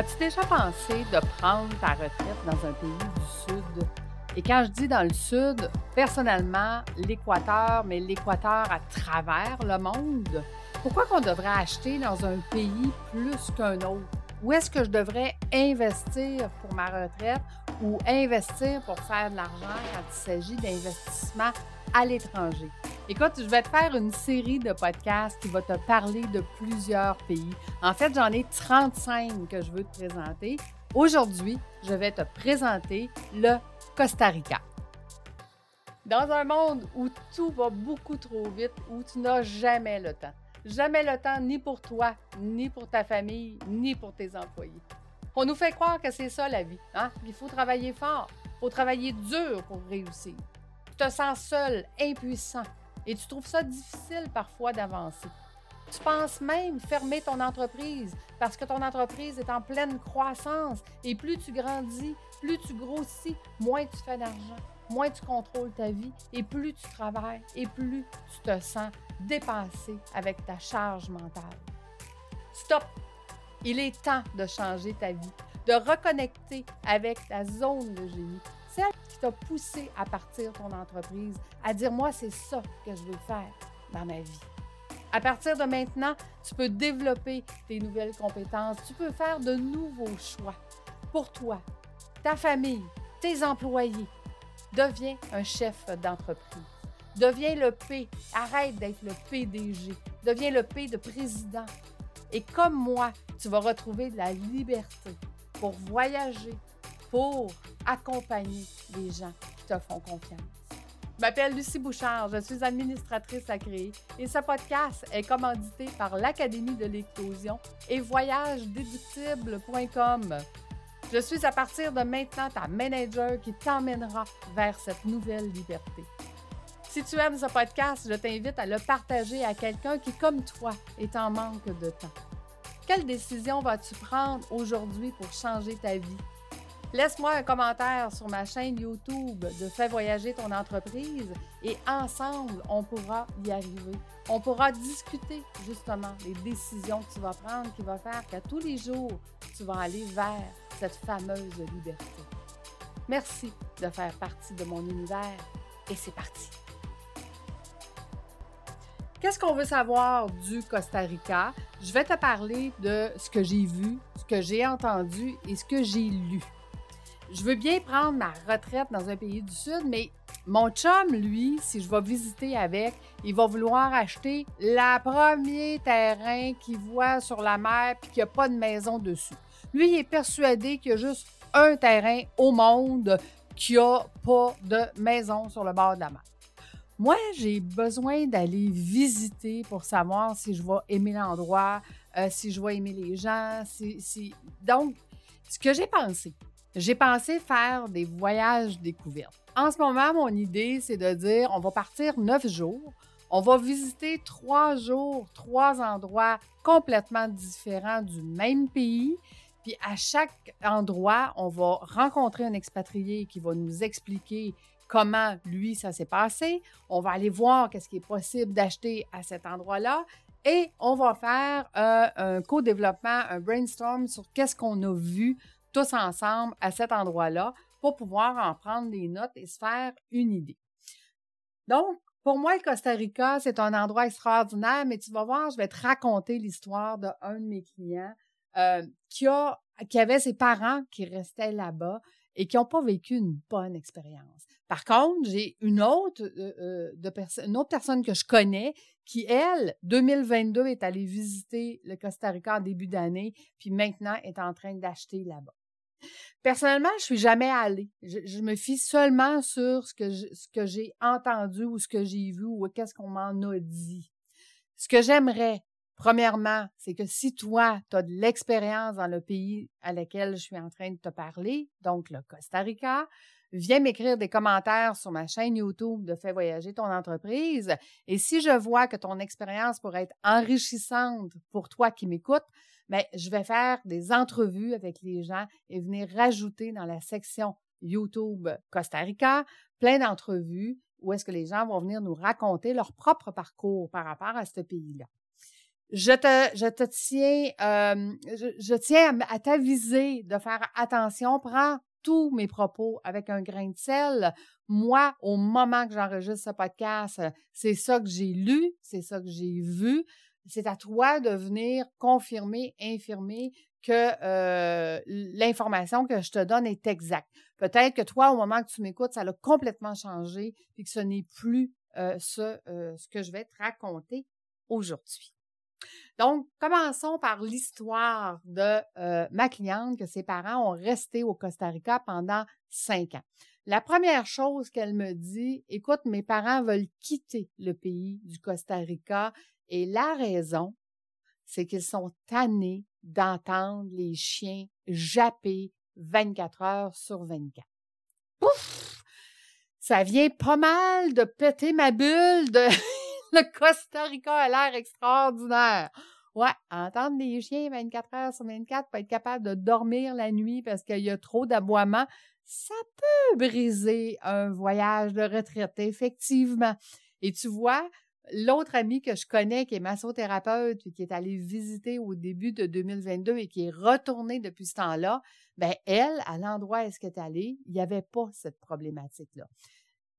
As-tu déjà pensé de prendre ta retraite dans un pays du Sud? Et quand je dis dans le Sud, personnellement, l'Équateur, mais l'Équateur à travers le monde, pourquoi qu'on devrait acheter dans un pays plus qu'un autre? Où est-ce que je devrais investir pour ma retraite ou investir pour faire de l'argent quand il s'agit d'investissement à l'étranger? Écoute, je vais te faire une série de podcasts qui va te parler de plusieurs pays. En fait, j'en ai 35 que je veux te présenter. Aujourd'hui, je vais te présenter le Costa Rica. Dans un monde où tout va beaucoup trop vite, où tu n'as jamais le temps. Jamais le temps ni pour toi, ni pour ta famille, ni pour tes employés. On nous fait croire que c'est ça la vie. Hein? Il faut travailler fort, il faut travailler dur pour réussir. Tu te sens seul, impuissant, et tu trouves ça difficile parfois d'avancer. Tu penses même fermer ton entreprise parce que ton entreprise est en pleine croissance et plus tu grandis, plus tu grossis, moins tu fais d'argent, moins tu contrôles ta vie et plus tu travailles et plus tu te sens dépassé avec ta charge mentale. Stop! Il est temps de changer ta vie, de reconnecter avec ta zone de génie, t'a poussé à partir ton entreprise, à dire moi c'est ça que je veux faire dans ma vie. À partir de maintenant, tu peux développer tes nouvelles compétences, tu peux faire de nouveaux choix pour toi, ta famille, tes employés. Deviens un chef d'entreprise. Deviens le P. Arrête d'être le PDG. Deviens le P de président. Et comme moi, tu vas retrouver de la liberté pour voyager, pour accompagner les gens qui te font confiance. Je m'appelle Lucie Bouchard, je suis administratrice à créer et ce podcast est commandité par l'Académie de l'éclosion et voyagedéductible.com. Je suis à partir de maintenant ta manager qui t'emmènera vers cette nouvelle liberté. Si tu aimes ce podcast, je t'invite à le partager à quelqu'un qui, comme toi, est en manque de temps. Quelle décision vas-tu prendre aujourd'hui pour changer ta vie? Laisse-moi un commentaire sur ma chaîne YouTube de Fais voyager ton entreprise et ensemble, on pourra y arriver. On pourra discuter justement des décisions que tu vas prendre qui vont faire qu'à tous les jours, tu vas aller vers cette fameuse liberté. Merci de faire partie de mon univers et c'est parti. Qu'est-ce qu'on veut savoir du Costa Rica? Je vais te parler de ce que j'ai vu, ce que j'ai entendu et ce que j'ai lu je veux bien prendre ma retraite dans un pays du Sud, mais mon chum, lui, si je vais visiter avec, il va vouloir acheter le premier terrain qu'il voit sur la mer puis qu'il n'y a pas de maison dessus. Lui, il est persuadé qu'il y a juste un terrain au monde qui n'a pas de maison sur le bord de la mer. Moi, j'ai besoin d'aller visiter pour savoir si je vais aimer l'endroit, euh, si je vais aimer les gens. si... Donc, ce que j'ai pensé, j'ai pensé faire des voyages découvertes. En ce moment, mon idée, c'est de dire on va partir neuf jours. On va visiter trois jours, trois endroits complètement différents du même pays. Puis à chaque endroit, on va rencontrer un expatrié qui va nous expliquer comment lui ça s'est passé. On va aller voir qu'est-ce qui est possible d'acheter à cet endroit-là. Et on va faire euh, un co-développement, un brainstorm sur qu'est-ce qu'on a vu tous ensemble à cet endroit-là pour pouvoir en prendre des notes et se faire une idée. Donc, pour moi, le Costa Rica, c'est un endroit extraordinaire, mais tu vas voir, je vais te raconter l'histoire d'un de, mes clients euh, qui, a, qui avait ses parents qui restaient là-bas et qui n'ont pas vécu une bonne expérience. Par contre, j'ai une autre, euh, euh, une autre personne que je connais qui, elle, 2022, est allée visiter le Costa Rica en début d'année, puis maintenant est en train d'acheter là-bas. Personnellement, je suis jamais allée. Je, me fie seulement sur ce que, ce que j'ai entendu ou ce que j'ai vu ou qu'est-ce qu'on m'en a dit. Ce que j'aimerais, premièrement, c'est que si toi, tu as de l'expérience dans le pays à lequel je suis en train de te parler, donc le Costa Rica, viens m'écrire des commentaires sur ma chaîne YouTube de Fais voyager ton entreprise. Et si je vois que ton expérience pourrait être enrichissante pour toi qui m'écoutes, mais ben, je vais faire des entrevues avec les gens et venir rajouter dans la section YouTube Costa Rica plein d'entrevues où est-ce que les gens vont venir nous raconter leur propre parcours par rapport à ce pays-là. je te, tiens, euh, je, tiens à, t'aviser de faire attention. Prends tous mes propos avec un grain de sel. Moi, au moment que j'enregistre ce podcast, c'est ça que j'ai lu, c'est ça que j'ai vu. C'est à toi de venir confirmer, infirmer que euh, l'information que je te donne est exacte. Peut-être que toi, au moment que tu m'écoutes, ça a complètement changé et que ce n'est plus euh, ce, ce que je vais te raconter aujourd'hui. Donc, commençons par l'histoire de euh, ma cliente que ses parents ont resté au Costa Rica pendant cinq ans. La première chose qu'elle me dit, écoute, mes parents veulent quitter le pays du Costa Rica et la raison, c'est qu'ils sont tannés d'entendre les chiens japper 24 heures sur 24. Pouf! Ça vient pas mal de péter ma bulle de le Costa Rica a l'air extraordinaire. Ouais, entendre des chiens 24 heures sur 24, pas être capable de dormir la nuit parce qu'il y a trop d'aboiements, ça peut briser un voyage de retraite, effectivement. Et tu vois, l'autre amie que je connais qui est massothérapeute et qui est allée visiter au début de 2022 et qui est retournée depuis ce temps-là, ben elle, à l'endroit où elle est allée, il n'y avait pas cette problématique-là.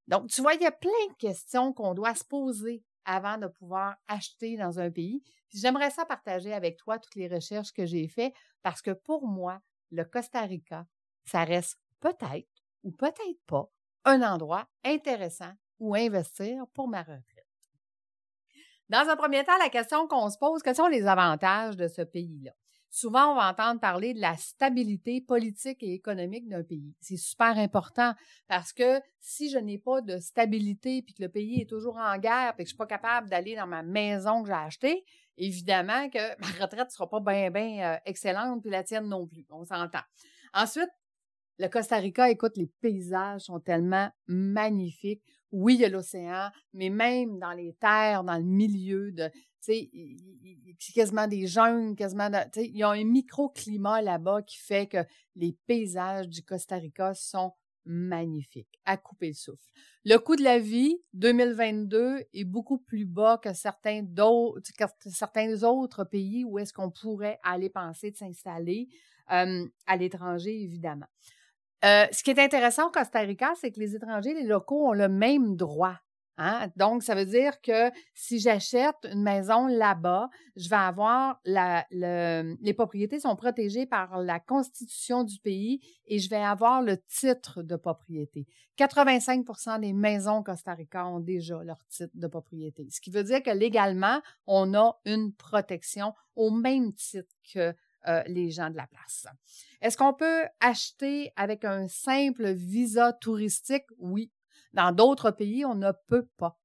Donc, tu vois, il y a plein de questions qu'on doit se poser avant de pouvoir acheter dans un pays. J'aimerais ça partager avec toi toutes les recherches que j'ai faites parce que pour moi, le Costa Rica, ça reste peut-être ou peut-être pas un endroit intéressant où investir pour ma retraite. Dans un premier temps, la question qu'on se pose, quels sont les avantages de ce pays-là? Souvent, on va entendre parler de la stabilité politique et économique d'un pays. C'est super important parce que si je n'ai pas de stabilité puis que le pays est toujours en guerre puis que je suis pas capable d'aller dans ma maison que j'ai achetée, évidemment que ma retraite sera pas bien, bien euh, excellente puis la tienne non plus. On s'entend. Ensuite, le Costa Rica, écoute, les paysages sont tellement magnifiques. Oui, il y a l'océan, mais même dans les terres, dans le milieu de, tu sais, quasiment des jeunes, quasiment, tu sais, il y a un microclimat là-bas qui fait que les paysages du Costa Rica sont magnifiques, à couper le souffle. Le coût de la vie 2022 est beaucoup plus bas que certains d'autres, autres pays où est-ce qu'on pourrait aller penser de s'installer euh, à l'étranger, évidemment. Euh, ce qui est intéressant au Costa Rica, c'est que les étrangers, les locaux ont le même droit. Hein. Donc, ça veut dire que si j'achète une maison là-bas, je vais avoir les propriétés sont protégées par la constitution du pays et je vais avoir le titre de propriété. 85% des maisons au Costa Rica ont déjà leur titre de propriété. Ce qui veut dire que légalement, on a une protection au même titre que euh, les gens de la place. Est-ce qu'on peut acheter avec un simple visa touristique? Oui. Dans d'autres pays, on ne peut pas.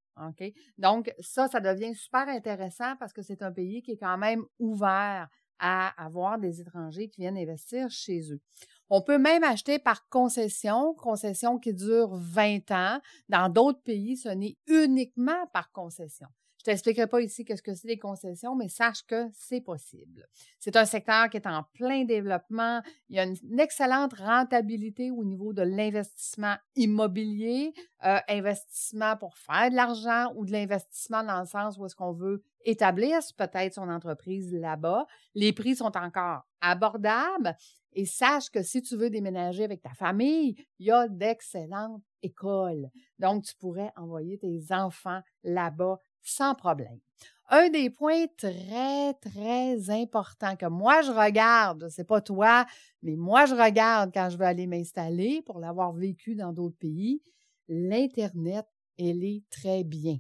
Donc, ça, ça devient super intéressant parce que c'est un pays qui est quand même ouvert à avoir des étrangers qui viennent investir chez eux. On peut même acheter par concession, concession qui dure 20 ans. Dans d'autres pays, ce n'est uniquement par concession. Je t'expliquerai pas ici qu'est-ce que c'est les concessions, mais sache que c'est possible. C'est un secteur qui est en plein développement. Il y a une, excellente rentabilité au niveau de l'investissement immobilier, euh, investissement pour faire de l'argent ou de l'investissement dans le sens où est-ce qu'on veut établir peut-être son entreprise là-bas. Les prix sont encore abordables et sache que si tu veux déménager avec ta famille, il y a d'excellentes écoles. Donc, tu pourrais envoyer tes enfants là-bas sans problème. Un des points très, très importants que moi je regarde, c'est pas toi, mais moi je regarde quand je veux aller m'installer pour l'avoir vécu dans d'autres pays, l'Internet, elle est très bien.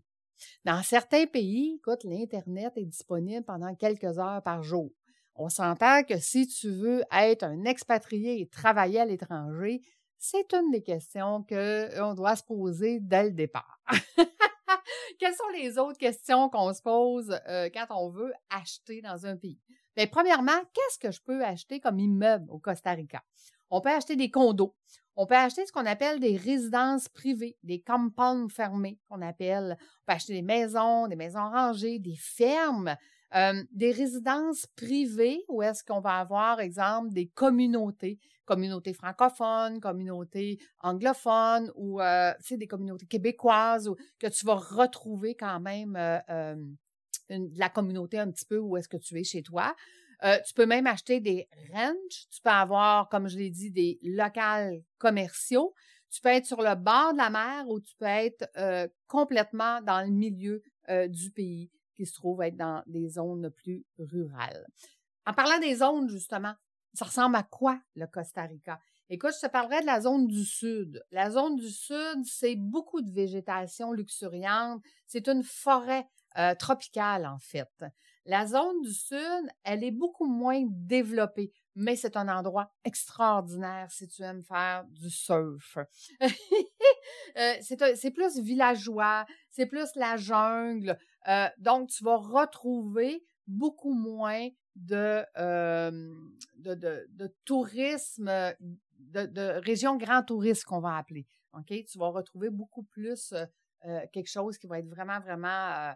Dans certains pays, écoute, l'Internet est disponible pendant quelques heures par jour. On s'entend que si tu veux être un expatrié et travailler à l'étranger, c'est une des questions qu'on doit se poser dès le départ. Quelles sont les autres questions qu'on se pose euh, quand on veut acheter dans un pays? Bien, premièrement, qu'est-ce que je peux acheter comme immeuble au Costa Rica? On peut acheter des condos. On peut acheter ce qu'on appelle des résidences privées, des compounds fermés qu'on appelle. On peut acheter des maisons, des maisons rangées, des fermes, des résidences privées où est-ce qu'on va avoir, exemple, des communautés, communautés francophones, communautés anglophones ou des communautés québécoises ou que tu vas retrouver quand même la communauté un petit peu où est-ce que tu es chez toi. Tu peux même acheter des ranches. Tu peux avoir, comme je l'ai dit, des locales commerciaux. Tu peux être sur le bord de la mer ou tu peux être complètement dans le milieu du pays qui se trouve être dans des zones plus rurales. En parlant des zones, justement, ça ressemble à quoi le Costa Rica? Écoute, je te parlerai de la zone du sud. La zone du sud, c'est beaucoup de végétation luxuriante. C'est une forêt tropicale, en fait. La zone du sud, elle est beaucoup moins développée, mais c'est un endroit extraordinaire si tu aimes faire du surf. Euh, c'est plus villageois, c'est plus la jungle. Euh, donc, tu vas retrouver beaucoup moins de, euh, tourisme, de, de région grand tourisme qu'on va appeler. Tu vas retrouver beaucoup plus quelque chose qui va être vraiment, vraiment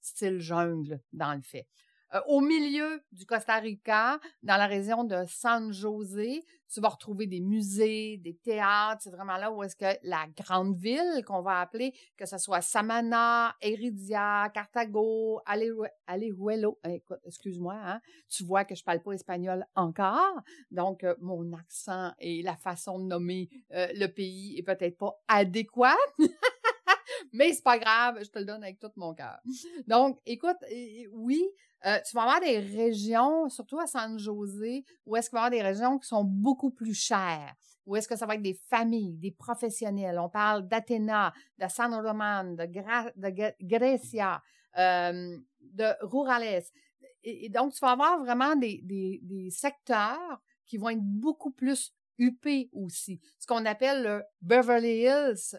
style jungle dans le fait. Euh, au milieu du Costa Rica, dans la région de San José, tu vas retrouver des musées, des théâtres. C'est vraiment là où est-ce que la grande ville qu'on va appeler, que ce soit Samana, Heredia, Cartago, Alejuelo. Écoute, excuse-moi, hein, tu vois que je parle pas espagnol encore. Donc, euh, mon accent et la façon de nommer euh, le pays est peut-être pas adéquat. mais c'est pas grave, je te le donne avec tout mon cœur. Donc, écoute, oui, euh, tu vas avoir des régions, surtout à San José, où est-ce qu'il va y avoir des régions qui sont beaucoup plus chères, où est-ce que ça va être des familles, des professionnels. On parle d'Athéna, de San Roman, de, de Grecia, euh, de Rurales. Et, donc, tu vas avoir vraiment des, des, des secteurs qui vont être beaucoup plus UP aussi, ce qu'on appelle le Beverly Hills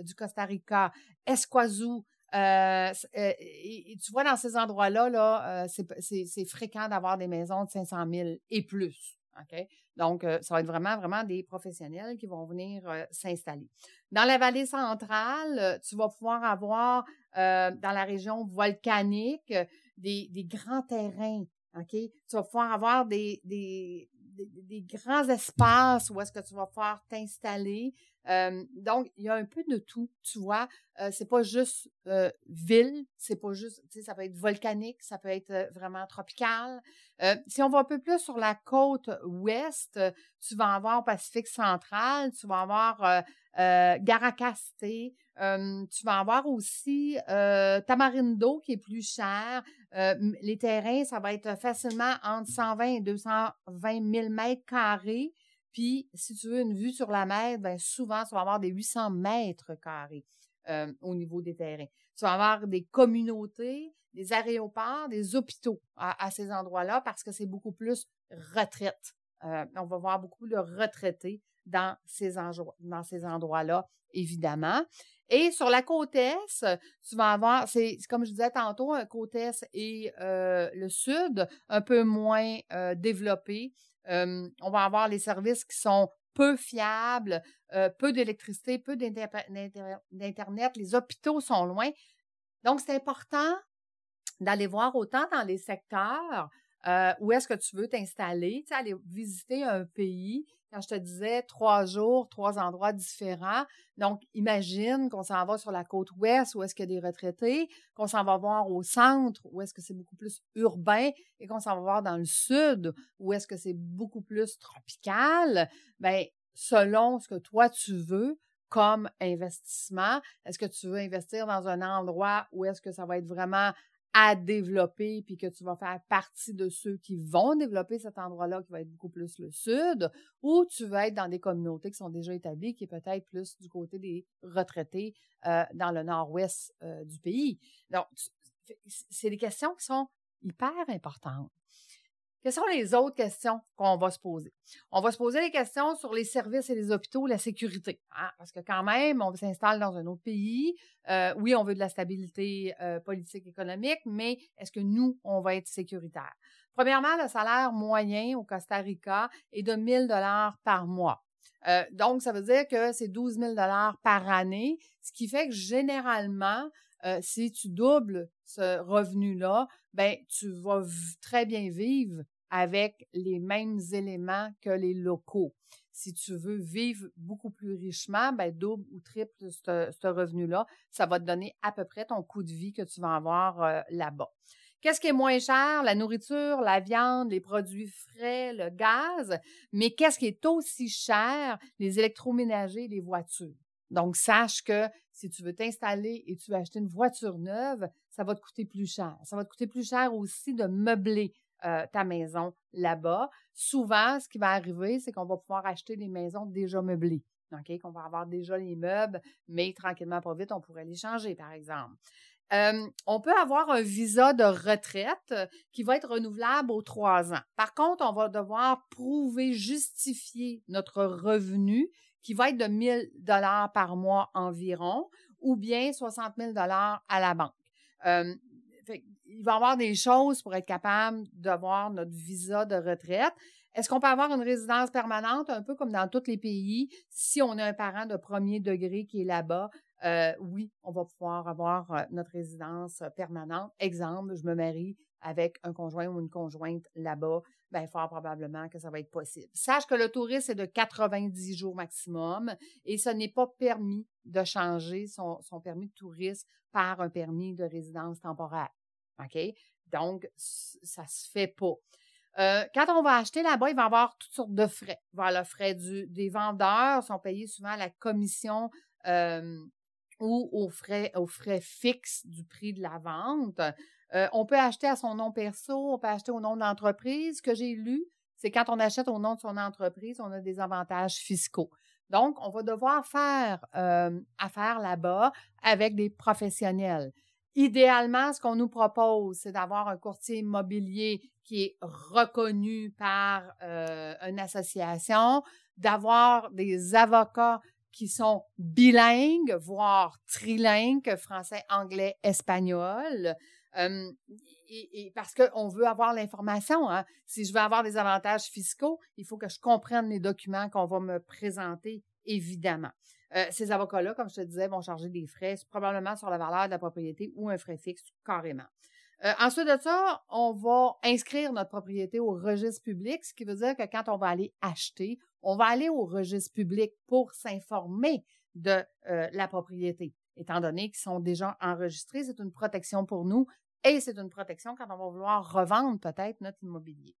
du Costa Rica, Esquazú. Euh, euh, tu vois, dans ces endroits-là, là, euh, c'est fréquent d'avoir des maisons de 500 000 et plus. Donc, ça va être vraiment, vraiment des professionnels qui vont venir s'installer. Dans la vallée centrale, tu vas pouvoir avoir, dans la région volcanique, des, grands terrains? Tu vas pouvoir avoir des, des, grands espaces où est-ce que tu vas pouvoir t'installer. Euh, donc, il y a un peu de tout, tu vois. Euh, c'est pas juste euh, ville, c'est pas juste, tu sais, ça peut être volcanique, ça peut être euh, vraiment tropical. si on va un peu plus sur la côte ouest, tu vas avoir Pacifique central, tu vas avoir Garacaste, tu vas avoir aussi Tamarindo qui est plus cher. Les terrains, ça va être facilement entre 120 et 220 000 mètres carrés. Puis, si tu veux une vue sur la mer, ben souvent, tu vas avoir des 800 mètres carrés au niveau des terrains. Tu vas avoir des communautés, des aéroports, des hôpitaux à, ces endroits-là parce que c'est beaucoup plus retraite. on va voir beaucoup de retraités dans ces, dans ces endroits-là, évidemment. Et sur la côte est, tu vas avoir, c'est comme je disais tantôt, un côte est et euh, le sud, un peu moins euh, développé. Euh, on va avoir les services qui sont peu fiables, peu d'électricité, peu d'Internet. Les hôpitaux sont loin. Donc, c'est important d'aller voir autant dans les secteurs où est-ce que tu veux t'installer, aller visiter un pays quand je te disais trois jours, trois endroits différents. Donc, imagine qu'on s'en va sur la côte ouest où est-ce qu'il y a des retraités, qu'on s'en va voir au centre où est-ce que c'est beaucoup plus urbain et qu'on s'en va voir dans le sud où est-ce que c'est beaucoup plus tropical. Ben, selon ce que toi tu veux, comme investissement? Est-ce que tu veux investir dans un endroit où est-ce que ça va être vraiment à développer, puis que tu vas faire partie de ceux qui vont développer cet endroit-là, qui va être beaucoup plus le sud, ou tu vas être dans des communautés qui sont déjà établies, qui est peut-être plus du côté des retraités euh, dans le nord-ouest euh, du pays. Donc, c'est des questions qui sont hyper importantes. Quelles sont les autres questions qu'on va se poser? On va se poser des questions sur les services et les hôpitaux, la sécurité. Hein, parce que quand même, on s'installe dans un autre pays. Euh, oui, on veut de la stabilité euh, politique, économique, mais est-ce que nous, on va être sécuritaire? Premièrement, le salaire moyen au Costa Rica est de 1000 dollars par mois. Euh, donc, ça veut dire que c'est 12 000 dollars par année, ce qui fait que généralement, si tu doubles ce revenu-là, ben tu vas très bien vivre avec les mêmes éléments que les locaux. Si tu veux vivre beaucoup plus richement, ben double ou triple ce revenu-là, ça va te donner à peu près ton coût de vie que tu vas avoir euh, là-bas. Qu'est-ce qui est moins cher? La nourriture, la viande, les produits frais, le gaz. Mais qu'est-ce qui est aussi cher? Les électroménagers, les voitures. Donc, sache que si tu veux t'installer et tu veux acheter une voiture neuve, ça va te coûter plus cher. Ça va te coûter plus cher aussi de meubler euh, ta maison là-bas. Souvent, ce qui va arriver, c'est qu'on va pouvoir acheter des maisons déjà meublées. OK? Qu'on va avoir déjà les meubles, mais tranquillement, pas vite, on pourrait les changer, par exemple. Euh, on peut avoir un visa de retraite qui va être renouvelable aux trois ans. Par contre, on va devoir prouver, justifier notre revenu qui va être de 1000 dollars par mois environ ou bien 60 000 dollars à la banque. Euh, il va y avoir des choses pour être capable d'avoir notre visa de retraite. Est-ce qu'on peut avoir une résidence permanente, un peu comme dans tous les pays, si on a un parent de premier degré qui est là-bas? Euh, oui, on va pouvoir avoir euh, notre résidence permanente. Exemple, je me marie avec un conjoint ou une conjointe là-bas bien, fort probablement que ça va être possible. Sache que le tourisme est de 90 jours maximum et ce n'est pas permis de changer son, permis de tourisme par un permis de résidence temporaire. OK? Donc, ça se fait pas. Euh, quand on va acheter là-bas, il va y avoir toutes sortes de frais. Voilà, le frais des vendeurs sont payés souvent à la commission euh, ou aux frais, aux frais fixes du prix de la vente. Euh, on peut acheter à son nom perso, on peut acheter au nom de l'entreprise. Ce que j'ai lu, c'est quand on achète au nom de son entreprise, on a des avantages fiscaux. Donc, on va devoir faire affaire là-bas avec des professionnels. Idéalement, ce qu'on nous propose, c'est d'avoir un courtier immobilier qui est reconnu par euh, une association, d'avoir des avocats qui sont bilingues, voire trilingues, français, anglais, espagnol, et, parce qu'on veut avoir l'information. Hein. Si je veux avoir des avantages fiscaux, il faut que je comprenne les documents qu'on va me présenter, évidemment. Euh, ces avocats-là, comme je te disais, vont charger des frais, probablement sur la valeur de la propriété ou un frais fixe, carrément. Euh, ensuite de ça, on va inscrire notre propriété au registre public, ce qui veut dire que quand on va aller acheter, on va aller au registre public pour s'informer de euh, la propriété. Étant donné qu'ils sont déjà enregistrés, c'est une protection pour nous et c'est une protection quand on va vouloir revendre peut-être notre immobilier.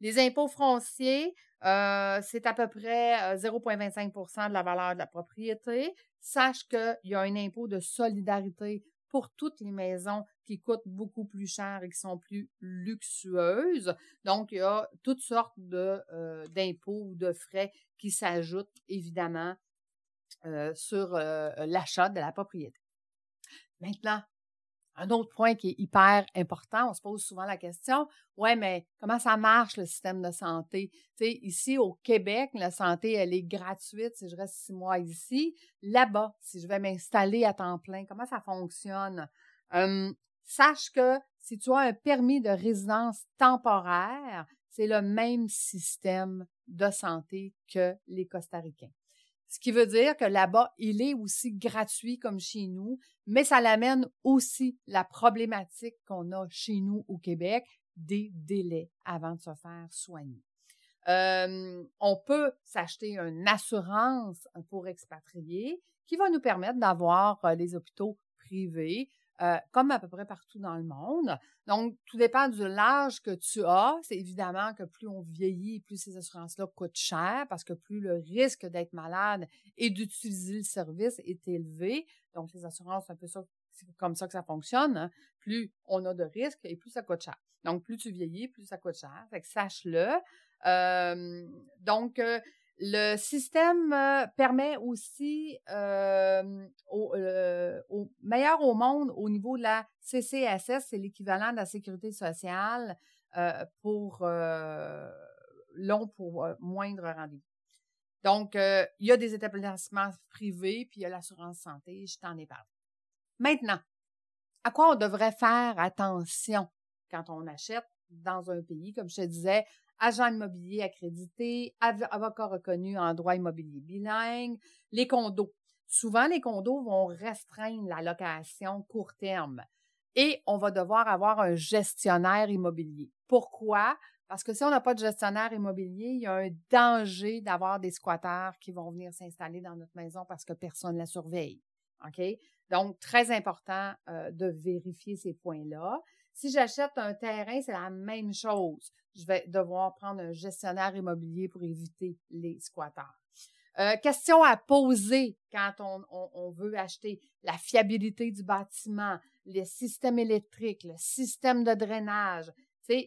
Les impôts fonciers, euh, c'est à peu près 0,25% euh, de la valeur de la propriété. Sache qu'il y a un impôt de solidarité pour toutes les maisons qui coûtent beaucoup plus cher et qui sont plus luxueuses. Donc, il y a toutes sortes euh, d'impôts ou de frais qui s'ajoutent, évidemment, sur l'achat de la propriété. Maintenant, un autre point qui est hyper important, on se pose souvent la question, ouais, mais comment ça marche le système de santé? Tu sais, ici au Québec, la santé, elle est gratuite si je reste six mois ici. Là-bas, si je vais m'installer à temps plein, comment ça fonctionne? sache que si tu as un permis de résidence temporaire, c'est le même système de santé que les Costaricains. Ce qui veut dire que là-bas, il est aussi gratuit comme chez nous, mais ça l'amène aussi la problématique qu'on a chez nous au Québec des délais avant de se faire soigner. Euh, on peut s'acheter une assurance pour expatrier qui va nous permettre d'avoir euh, les hôpitaux privés euh, comme à peu près partout dans le monde. Donc, tout dépend de l'âge que tu as. C'est évidemment que plus on vieillit, plus ces assurances-là coûtent cher parce que plus le risque d'être malade et d'utiliser le service est élevé. Donc, les assurances, c'est un peu ça, comme ça que ça fonctionne. Hein. Plus on a de risques et plus ça coûte cher. Donc, plus tu vieillis, plus ça coûte cher. Fait que sache-le. Euh, donc, euh, le système euh, permet aussi euh, au, euh, au, meilleur au monde au niveau de la CCSS, c'est l'équivalent de la sécurité sociale pour long pour moindre rendez-vous. Donc, il y a des établissements privés, puis il y a l'assurance santé, je t'en ai parlé. Maintenant, à quoi on devrait faire attention quand on achète dans un pays, comme je te disais, agent immobilier accrédité, avocat reconnu en droit immobilier bilingue, les condos. Souvent, les condos vont restreindre la location court terme et on va devoir avoir un gestionnaire immobilier. Pourquoi? Parce que si on n'a pas de gestionnaire immobilier, il y a un danger d'avoir des squatteurs qui vont venir s'installer dans notre maison parce que personne ne la surveille. OK? Donc, très important euh, de vérifier ces points-là. Si j'achète un terrain, c'est la même chose. Je vais devoir prendre un gestionnaire immobilier pour éviter les squatteurs. Euh, question à poser quand on, veut acheter la fiabilité du bâtiment, les systèmes électriques, le système de drainage.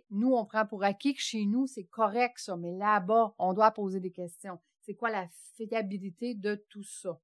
nous, on prend pour acquis que chez nous, c'est correct ça, mais là-bas, on doit poser des questions. C'est quoi la fiabilité de tout ça?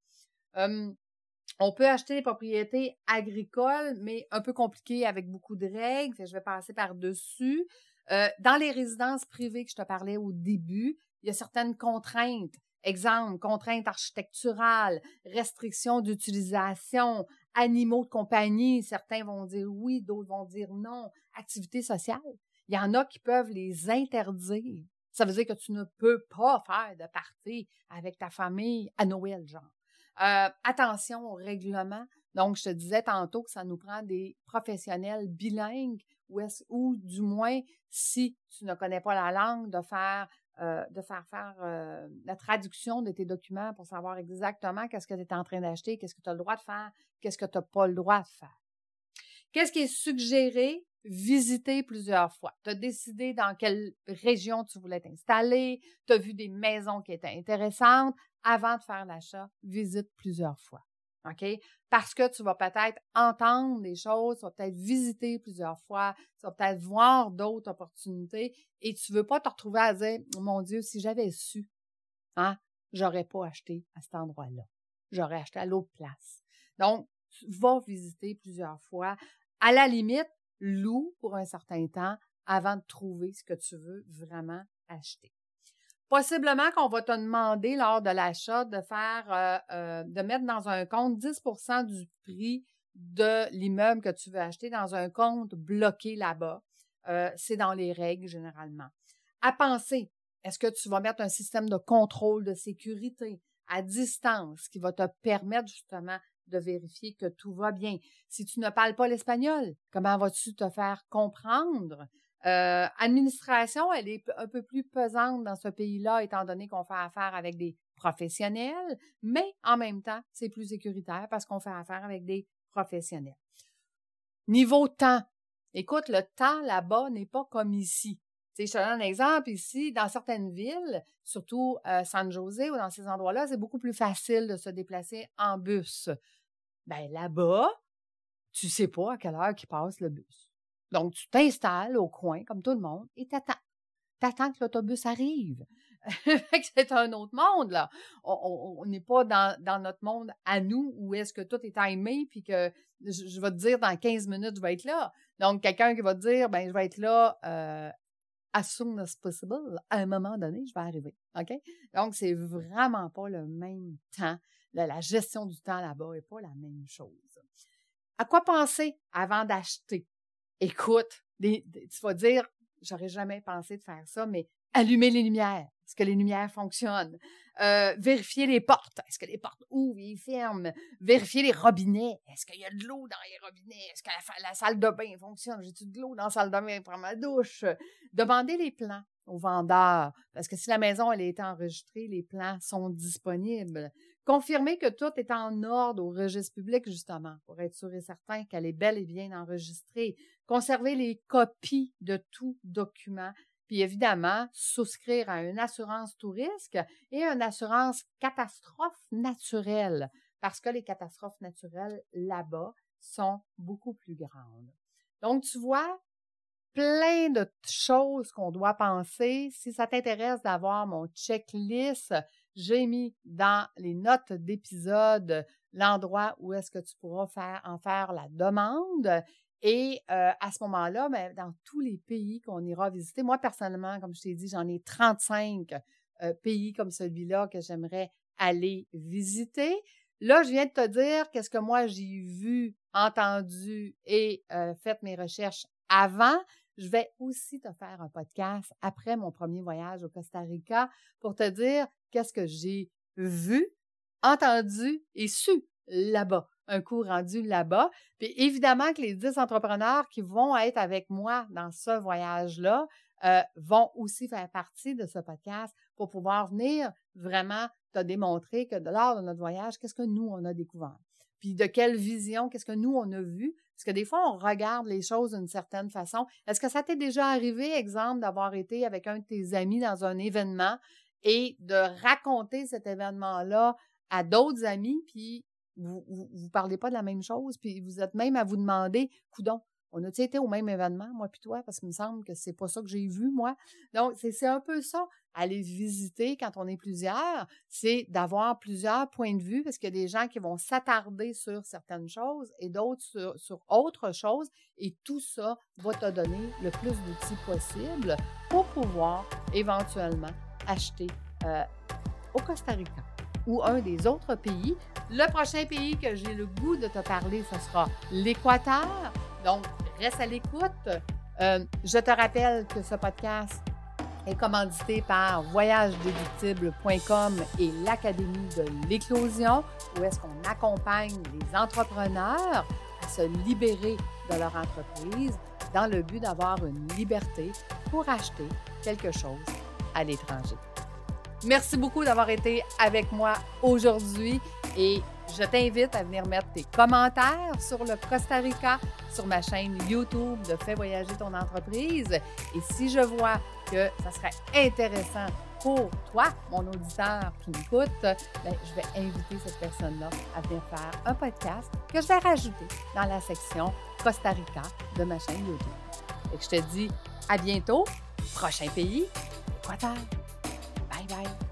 On peut acheter des propriétés agricoles, mais un peu compliquées avec beaucoup de règles. je vais passer par-dessus. Euh, dans les résidences privées que je te parlais au début, il y a certaines contraintes. Exemple, contraintes architecturales, restrictions d'utilisation, animaux de compagnie. Certains vont dire oui, d'autres vont dire non. Activités sociales. Il y en a qui peuvent les interdire. Ça veut dire que tu ne peux pas faire de partie avec ta famille à Noël, genre. Euh, attention au règlement. Donc, je te disais tantôt que ça nous prend des professionnels bilingues ou, ou du moins, si tu ne connais pas la langue, de faire euh, faire euh, la traduction de tes documents pour savoir exactement qu'est-ce que tu es en train d'acheter, qu'est-ce que tu as le droit de faire, qu'est-ce que tu n'as pas le droit de faire. Qu'est-ce qui est suggéré? Visiter plusieurs fois. Tu as décidé dans quelle région tu voulais t'installer, tu as vu des maisons qui étaient intéressantes. Avant de faire l'achat, visite plusieurs fois. OK? Parce que tu vas peut-être entendre des choses, tu vas peut-être visiter plusieurs fois, tu vas peut-être voir d'autres opportunités et tu ne veux pas te retrouver à dire, mon Dieu, si j'avais su, hein, j'aurais pas acheté à cet endroit-là. J'aurais acheté à l'autre place. Donc, tu vas visiter plusieurs fois. À la limite, loue pour un certain temps avant de trouver ce que tu veux vraiment acheter. Possiblement qu'on va te demander lors de l'achat de euh, euh, mettre dans un compte 10% du prix de l'immeuble que tu veux acheter dans un compte bloqué là-bas. Euh, c'est dans les règles généralement. À penser, est-ce que tu vas mettre un système de contrôle de sécurité à distance qui va te permettre justement de vérifier que tout va bien. Si tu ne parles pas l'espagnol, comment vas-tu te faire comprendre? Euh, administration, elle est un peu plus pesante dans ce pays-là, étant donné qu'on fait affaire avec des professionnels, mais en même temps, c'est plus sécuritaire parce qu'on fait affaire avec des professionnels. Niveau temps. Écoute, le temps là-bas n'est pas comme ici. je te donne un exemple ici, dans certaines villes, surtout euh, San José ou dans ces endroits-là, c'est beaucoup plus facile de se déplacer en bus. Ben là-bas, tu sais pas à quelle heure qui passe le bus. Donc, tu t'installes au coin, comme tout le monde, et t'attends. T'attends que l'autobus arrive. c'est un autre monde, là. On n'est pas dans, dans, notre monde à nous où est-ce que tout est timé, puis que je, vais te dire dans 15 minutes, je vais être là. Donc, quelqu'un qui va te dire, ben, je vais être là euh, as soon as possible. À un moment donné, je vais arriver. OK? Donc, c'est vraiment pas le même temps. la gestion du temps là-bas n'est pas la même chose. À quoi penser avant d'acheter? écoute, tu vas dire, j'aurais jamais pensé de faire ça, mais allumer les lumières. Est-ce que les lumières fonctionnent? Euh, vérifier les portes. Est-ce que les portes ouvrent et ferment? Vérifier les robinets. Est-ce qu'il y a de l'eau dans les robinets? Est-ce que la, salle de bain fonctionne? J'ai-tu de l'eau dans la salle de bain pour ma douche? Demandez les plans aux vendeurs. Parce que si la maison elle a été enregistrée, les plans sont disponibles. Confirmer que tout est en ordre au registre public, justement, pour être sûr et certain qu'elle est bel et bien enregistrée. Conserver les copies de tout document. Puis évidemment, souscrire à une assurance tout risque et une assurance catastrophe naturelle, parce que les catastrophes naturelles là-bas sont beaucoup plus grandes. Donc, tu vois, plein de choses qu'on doit penser. Si ça t'intéresse d'avoir mon checklist, j'ai mis dans les notes d'épisode l'endroit où est-ce que tu pourras faire, en faire la demande. Et euh, à ce moment-là, ben, dans tous les pays qu'on ira visiter, moi personnellement, comme je t'ai dit, j'en ai 35 euh, pays comme celui-là que j'aimerais aller visiter. Là, je viens de te dire qu'est-ce que moi j'ai vu, entendu et euh, fait mes recherches avant. Je vais aussi te faire un podcast après mon premier voyage au Costa Rica pour te dire qu'est-ce que j'ai vu, entendu et su là-bas, un coup rendu là-bas. Puis évidemment que les dix entrepreneurs qui vont être avec moi dans ce voyage-là euh, vont aussi faire partie de ce podcast pour pouvoir venir vraiment te démontrer que lors de notre voyage, qu'est-ce que nous, on a découvert. Puis de quelle vision, qu'est-ce que nous, on a vu. Parce que des fois, on regarde les choses d'une certaine façon. Est-ce que ça t'est déjà arrivé, exemple, d'avoir été avec un de tes amis dans un événement et de raconter cet événement-là à d'autres amis, puis vous, vous, parlez pas de la même chose, puis vous êtes même à vous demander, coudon, on a-tu été au même événement, moi puis toi, parce qu'il me semble que c'est pas ça que j'ai vu, moi. Donc, c'est un peu ça, aller visiter quand on est plusieurs, c'est d'avoir plusieurs points de vue, parce qu'il y a des gens qui vont s'attarder sur certaines choses et d'autres sur, sur autre chose, et tout ça va te donner le plus d'outils possible pour pouvoir éventuellement acheter euh, au Costa Rica ou un des autres pays. Le prochain pays que j'ai le goût de te parler, ce sera l'Équateur. Donc, reste à l'écoute. Euh, je te rappelle que ce podcast est commandité par voyagedéductible.com et l'Académie de l'éclosion, où est-ce qu'on accompagne les entrepreneurs à se libérer de leur entreprise dans le but d'avoir une liberté pour acheter quelque chose à l'étranger. Merci beaucoup d'avoir été avec moi aujourd'hui et je t'invite à venir mettre tes commentaires sur le Costa Rica sur ma chaîne YouTube de Fais voyager ton entreprise. Et si je vois que ça serait intéressant pour toi, mon auditeur qui m'écoute, ben, je vais inviter cette personne-là à venir faire un podcast que je vais rajouter dans la section Costa Rica de ma chaîne YouTube. Et je te dis à bientôt. Prochain pays, Équateur. Bye.